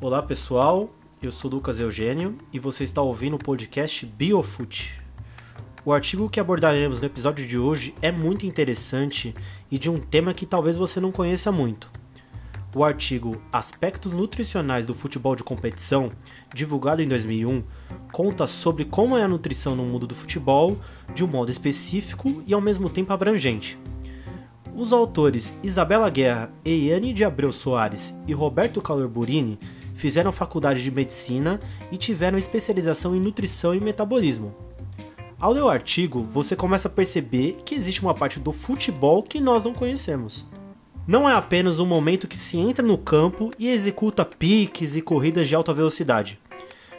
Olá pessoal, eu sou Lucas Eugênio e você está ouvindo o podcast BioFoot. O artigo que abordaremos no episódio de hoje é muito interessante e de um tema que talvez você não conheça muito. O artigo Aspectos Nutricionais do Futebol de Competição, divulgado em 2001, conta sobre como é a nutrição no mundo do futebol de um modo específico e ao mesmo tempo abrangente. Os autores Isabela Guerra, Eiane de Abreu Soares e Roberto Calorburini fizeram faculdade de medicina e tiveram especialização em nutrição e metabolismo. Ao ler o artigo, você começa a perceber que existe uma parte do futebol que nós não conhecemos. Não é apenas um momento que se entra no campo e executa piques e corridas de alta velocidade,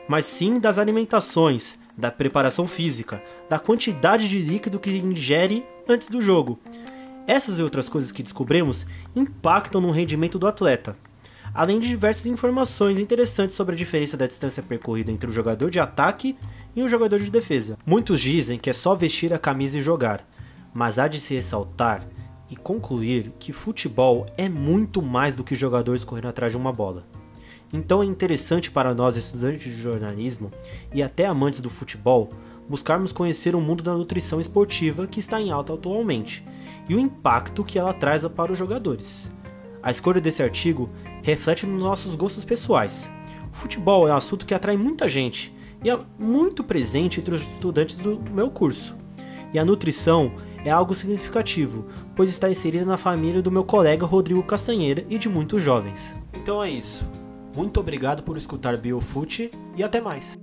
mas sim das alimentações, da preparação física, da quantidade de líquido que ingere antes do jogo. Essas e outras coisas que descobrimos impactam no rendimento do atleta, além de diversas informações interessantes sobre a diferença da distância percorrida entre o jogador de ataque e o jogador de defesa. Muitos dizem que é só vestir a camisa e jogar, mas há de se ressaltar e concluir que futebol é muito mais do que jogadores correndo atrás de uma bola. Então é interessante para nós, estudantes de jornalismo e até amantes do futebol, buscarmos conhecer o mundo da nutrição esportiva que está em alta atualmente e o impacto que ela traz para os jogadores. A escolha desse artigo reflete nos nossos gostos pessoais. O futebol é um assunto que atrai muita gente e é muito presente entre os estudantes do meu curso. E a nutrição é algo significativo, pois está inserida na família do meu colega Rodrigo Castanheira e de muitos jovens. Então é isso. Muito obrigado por escutar BioFoot e até mais.